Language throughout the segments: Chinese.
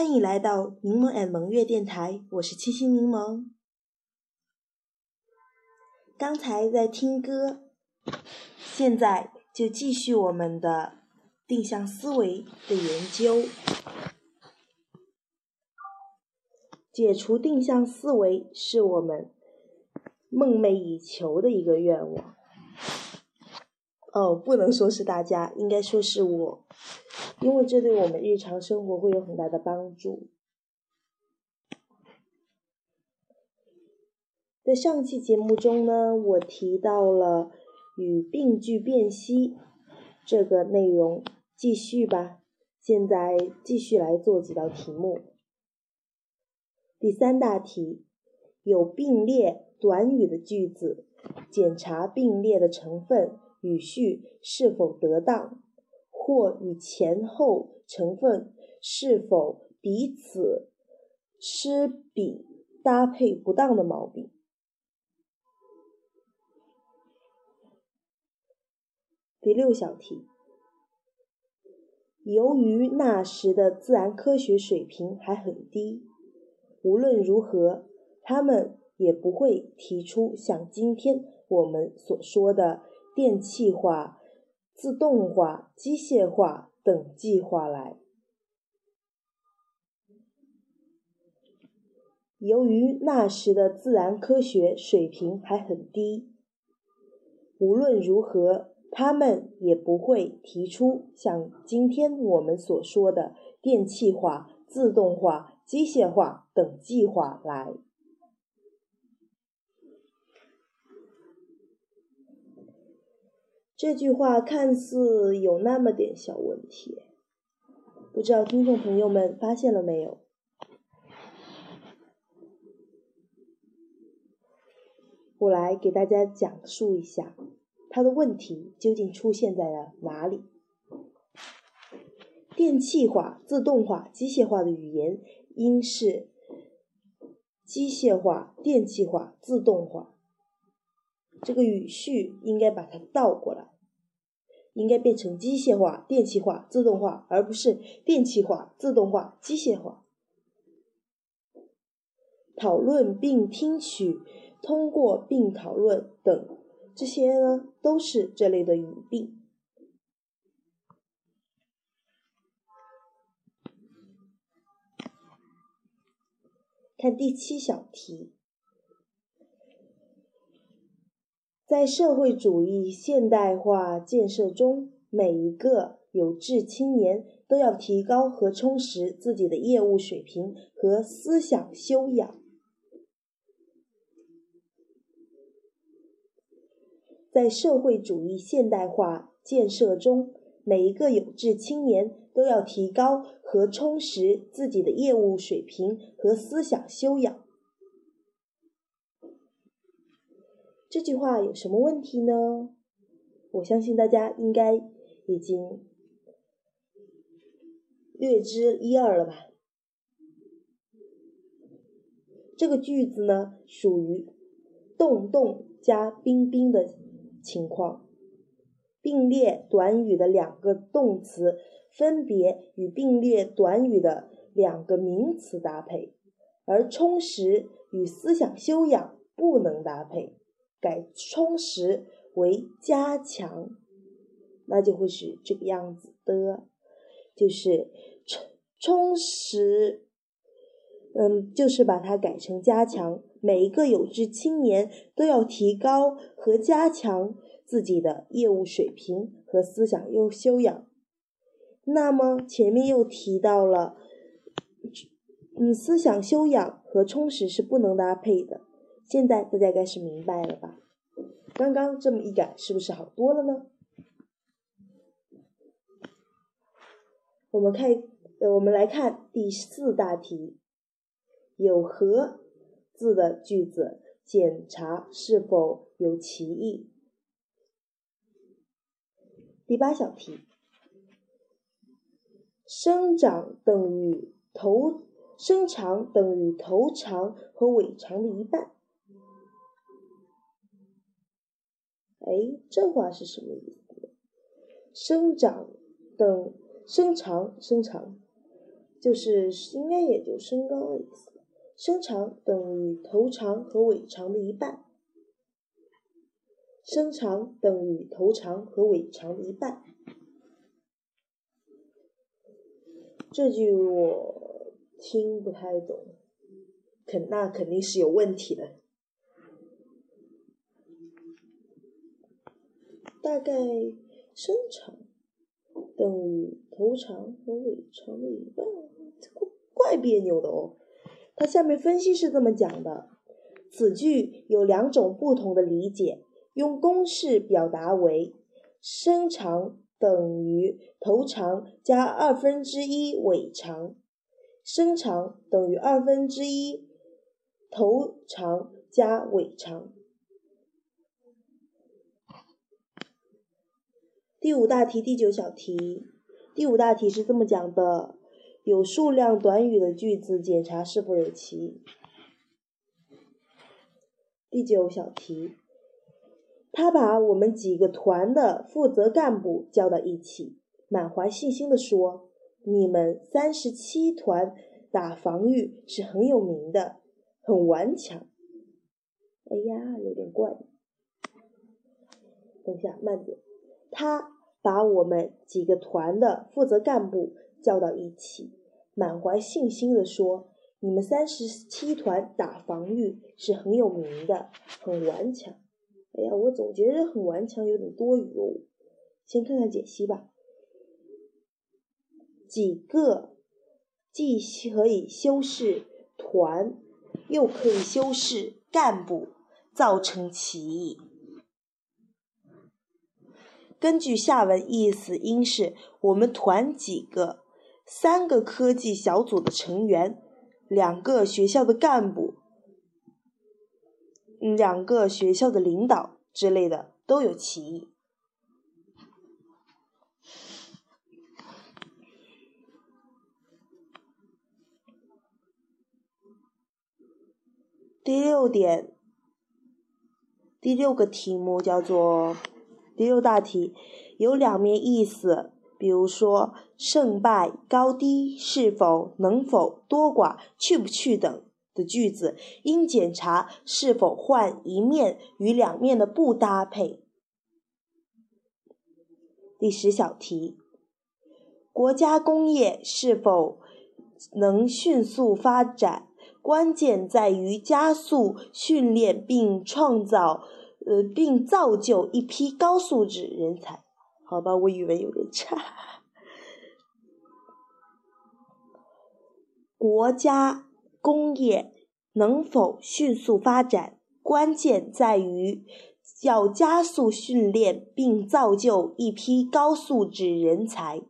欢迎来到柠檬 and 萌月电台，我是七星柠檬。刚才在听歌，现在就继续我们的定向思维的研究。解除定向思维是我们梦寐以求的一个愿望。哦，不能说是大家，应该说是我，因为这对我们日常生活会有很大的帮助。在上期节目中呢，我提到了与病句辨析这个内容，继续吧。现在继续来做几道题目。第三大题，有并列短语的句子，检查并列的成分。语序是否得当，或与前后成分是否彼此吃比搭配不当的毛病。第六小题，由于那时的自然科学水平还很低，无论如何，他们也不会提出像今天我们所说的。电气化、自动化、机械化等计划来。由于那时的自然科学水平还很低，无论如何，他们也不会提出像今天我们所说的电气化、自动化、机械化等计划来。这句话看似有那么点小问题，不知道听众朋友们发现了没有？我来给大家讲述一下，它的问题究竟出现在了哪里？电气化、自动化、机械化的语言应是机械化、电气化、自动化。这个语序应该把它倒过来，应该变成机械化、电气化、自动化，而不是电气化、自动化、机械化。讨论并听取、通过并讨论等这些呢，都是这类的语病。看第七小题。在社会主义现代化建设中，每一个有志青年都要提高和充实自己的业务水平和思想修养。在社会主义现代化建设中，每一个有志青年都要提高和充实自己的业务水平和思想修养。这句话有什么问题呢？我相信大家应该已经略知一二了吧。这个句子呢，属于动动加宾宾的情况，并列短语的两个动词分别与并列短语的两个名词搭配，而充实与思想修养不能搭配。改充实为加强，那就会是这个样子的，就是充充实，嗯，就是把它改成加强。每一个有志青年都要提高和加强自己的业务水平和思想优修养。那么前面又提到了，嗯，思想修养和充实是不能搭配的。现在大家该是明白了吧？刚刚这么一改，是不是好多了呢？我们看，呃，我们来看第四大题，有“和”字的句子，检查是否有歧义。第八小题，生长等于头，身长等于头长和尾长的一半。哎，这话是什么意思？生长等身长，生长，就是应该也就身高的意思。身长等于头长和尾长的一半。身长等于头长和尾长的一半。这句我听不太懂，肯那肯定是有问题的。大概身长等于头长和尾长的一半，这怪别扭的哦。它下面分析是这么讲的：此句有两种不同的理解。用公式表达为：身长等于头长加二分之一尾长，身长等于二分之一头长加尾长。第五大题第九小题，第五大题是这么讲的：有数量短语的句子，检查是否有歧。第九小题。他把我们几个团的负责干部叫到一起，满怀信心地说：“你们三十七团打防御是很有名的，很顽强。”哎呀，有点怪。等下，慢点。他把我们几个团的负责干部叫到一起，满怀信心地说：“你们三十七团打防御是很有名的，很顽强。”哎呀，我总觉得很顽强，有点多余哦。先看看解析吧。几个既可以修饰团，又可以修饰干部，造成歧义。根据下文意思，应是我们团几个，三个科技小组的成员，两个学校的干部。两个学校的领导之类的都有歧义。第六点，第六个题目叫做第六大题，有两面意思，比如说胜败、高低、是否、能否、多寡、去不去等。的句子应检查是否换一面与两面的不搭配。第十小题，国家工业是否能迅速发展，关键在于加速训练并创造，呃，并造就一批高素质人才。好吧，我语文有点差。国家。工业能否迅速发展，关键在于要加速训练并造就一批高素质人才。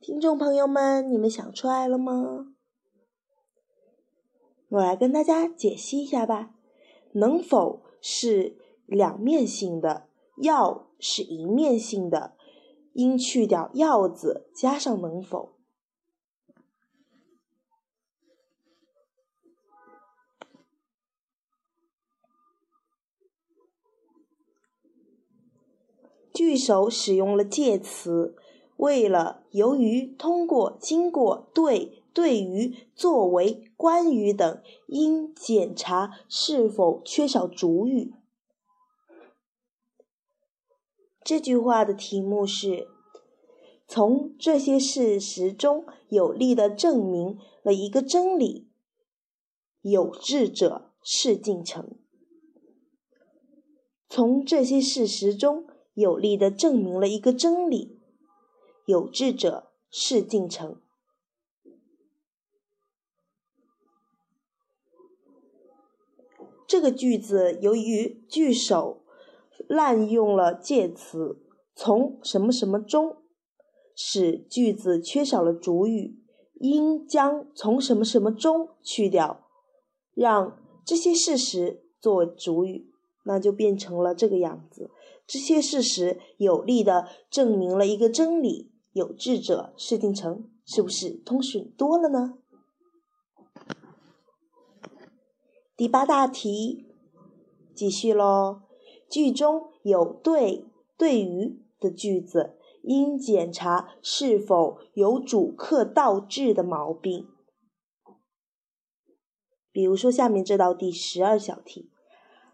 听众朋友们，你们想出来了吗？我来跟大家解析一下吧。能否？是两面性的，要是一面性的，应去掉要字，加上能否。句首使用了介词，为了、由于、通过、经过、对、对于、作为。关于等应检查是否缺少主语。这句话的题目是：从这些事实中有力的证明了一个真理，有志者事竟成。从这些事实中有力的证明了一个真理，有志者事竟成。这个句子由于句首滥用了介词“从什么什么中”，使句子缺少了主语，应将“从什么什么中”去掉，让这些事实作主语，那就变成了这个样子。这些事实有力的证明了一个真理，有志者事竟成，是不是通顺多了呢？第八大题，继续喽。句中有对、对于的句子，应检查是否有主客倒置的毛病。比如说，下面这道第十二小题，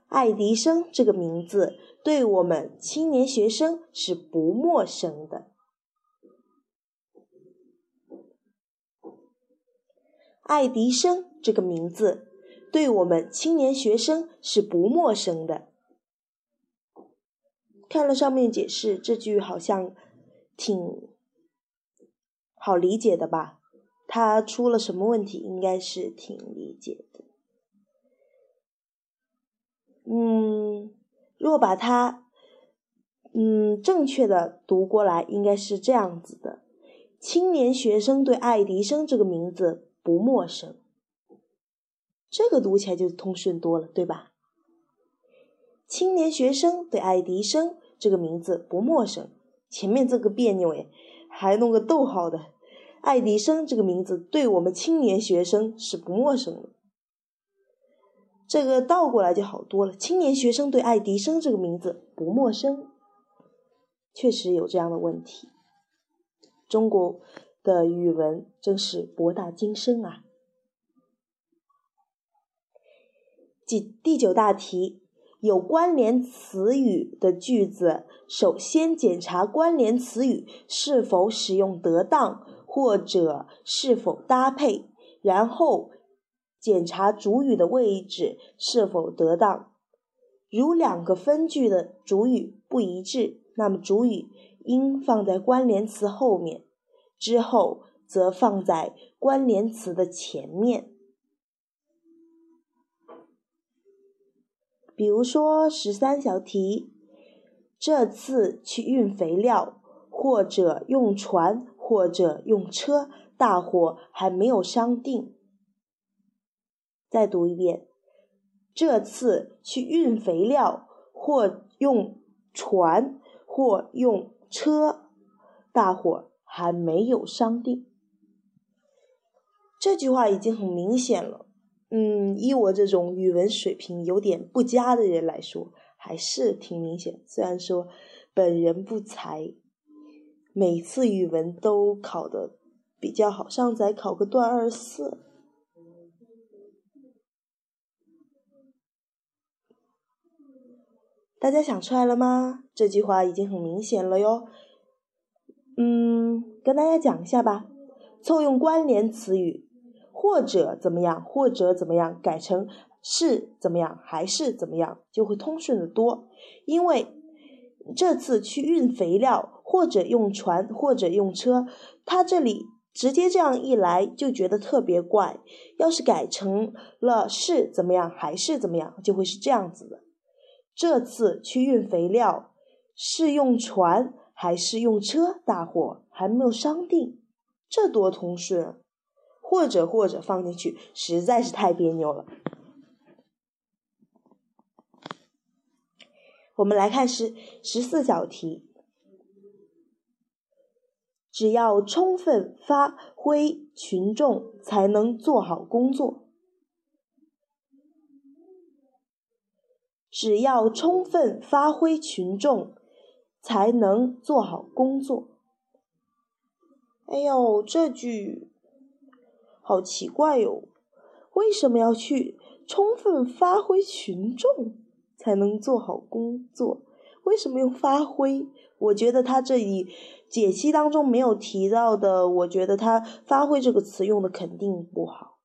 爱迪生这个名字对我们青年学生是不陌生的。爱迪生这个名字对我们青年学生是不陌生的。看了上面解释，这句好像挺好理解的吧？他出了什么问题？应该是挺理解的。嗯，如果把它嗯正确的读过来，应该是这样子的：青年学生对爱迪生这个名字不陌生。这个读起来就通顺多了，对吧？青年学生对爱迪生这个名字不陌生，前面这个别扭诶，还弄个逗号的。爱迪生这个名字对我们青年学生是不陌生的，这个倒过来就好多了。青年学生对爱迪生这个名字不陌生，确实有这样的问题。中国的语文真是博大精深啊！第第九大题，有关联词语的句子，首先检查关联词语是否使用得当，或者是否搭配，然后检查主语的位置是否得当。如两个分句的主语不一致，那么主语应放在关联词后面，之后则放在关联词的前面。比如说十三小题，这次去运肥料，或者用船，或者用车，大伙还没有商定。再读一遍，这次去运肥料，或用船，或用车，大伙还没有商定。这句话已经很明显了。嗯，以我这种语文水平有点不佳的人来说，还是挺明显。虽然说本人不才，每次语文都考的比较好，上次还考个段二四。大家想出来了吗？这句话已经很明显了哟。嗯，跟大家讲一下吧，凑用关联词语。或者怎么样，或者怎么样，改成是怎么样，还是怎么样，就会通顺的多。因为这次去运肥料，或者用船，或者用车，他这里直接这样一来，就觉得特别怪。要是改成了是怎么样，还是怎么样，就会是这样子的。这次去运肥料，是用船还是用车？大伙还没有商定，这多通顺。或者或者放进去实在是太别扭了。我们来看十十四小题，只要充分发挥群众，才能做好工作。只要充分发挥群众，才能做好工作。哎呦，这句。好奇怪哟，为什么要去充分发挥群众才能做好工作？为什么用发挥？我觉得他这里解析当中没有提到的，我觉得他发挥这个词用的肯定不好。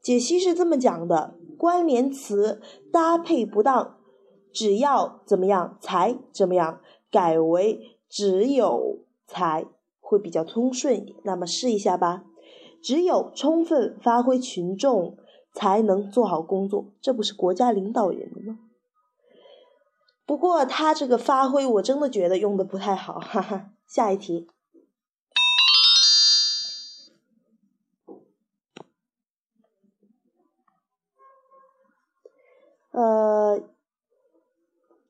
解析是这么讲的：关联词搭配不当，只要怎么样才怎么样，改为只有才会比较通顺一点。那么试一下吧。只有充分发挥群众，才能做好工作。这不是国家领导人的吗？不过他这个发挥，我真的觉得用的不太好。哈哈，下一题。呃，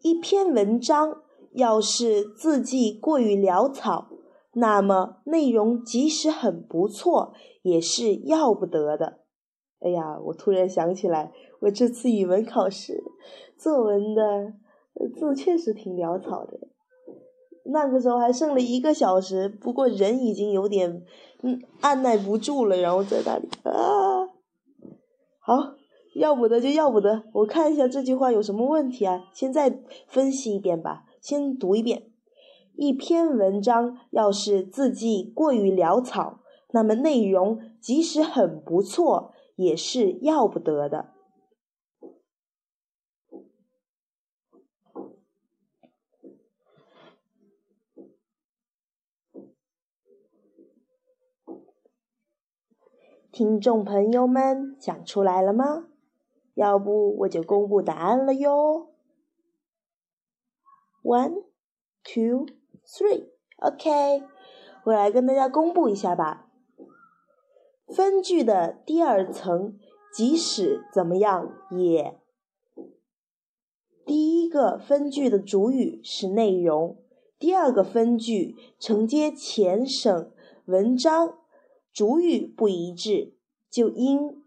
一篇文章要是字迹过于潦草，那么内容即使很不错。也是要不得的。哎呀，我突然想起来，我这次语文考试作文的字确实挺潦草的。那个时候还剩了一个小时，不过人已经有点嗯按耐不住了，然后在那里啊，好，要不得就要不得。我看一下这句话有什么问题啊？先再分析一遍吧，先读一遍。一篇文章要是字迹过于潦草，那么内容即使很不错，也是要不得的。听众朋友们，讲出来了吗？要不我就公布答案了哟。One, two, three. OK，我来跟大家公布一下吧。分句的第二层，即使怎么样也。第一个分句的主语是内容，第二个分句承接前省文章。主语不一致，就应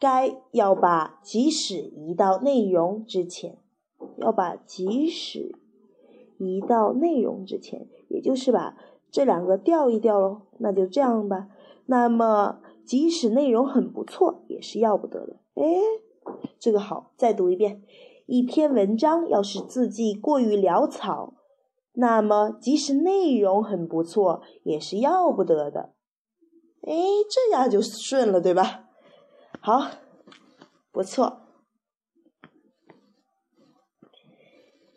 该要把即使移到内容之前，要把即使移到内容之前，也就是把这两个调一调喽。那就这样吧。那么，即使内容很不错，也是要不得的。哎，这个好，再读一遍。一篇文章要是字迹过于潦草，那么即使内容很不错，也是要不得的。哎，这样就顺了，对吧？好，不错。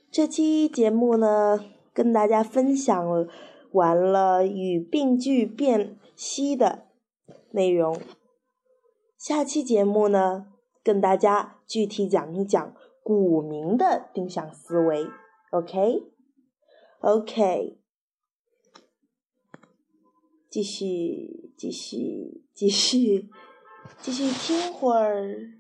这期节目呢，跟大家分享完了与病句辨析的内容。下期节目呢，跟大家具体讲一讲古名的定向思维。OK，OK，继续。继续，继续，继续听会儿。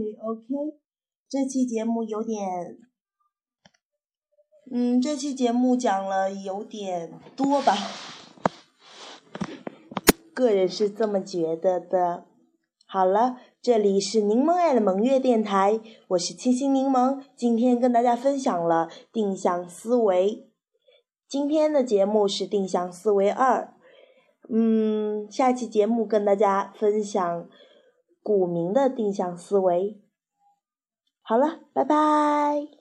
OK，这期节目有点，嗯，这期节目讲了有点多吧，个人是这么觉得的。好了，这里是柠檬爱的萌月电台，我是清新柠檬，今天跟大家分享了定向思维。今天的节目是定向思维二，嗯，下期节目跟大家分享股民的定向思维。好了，拜拜。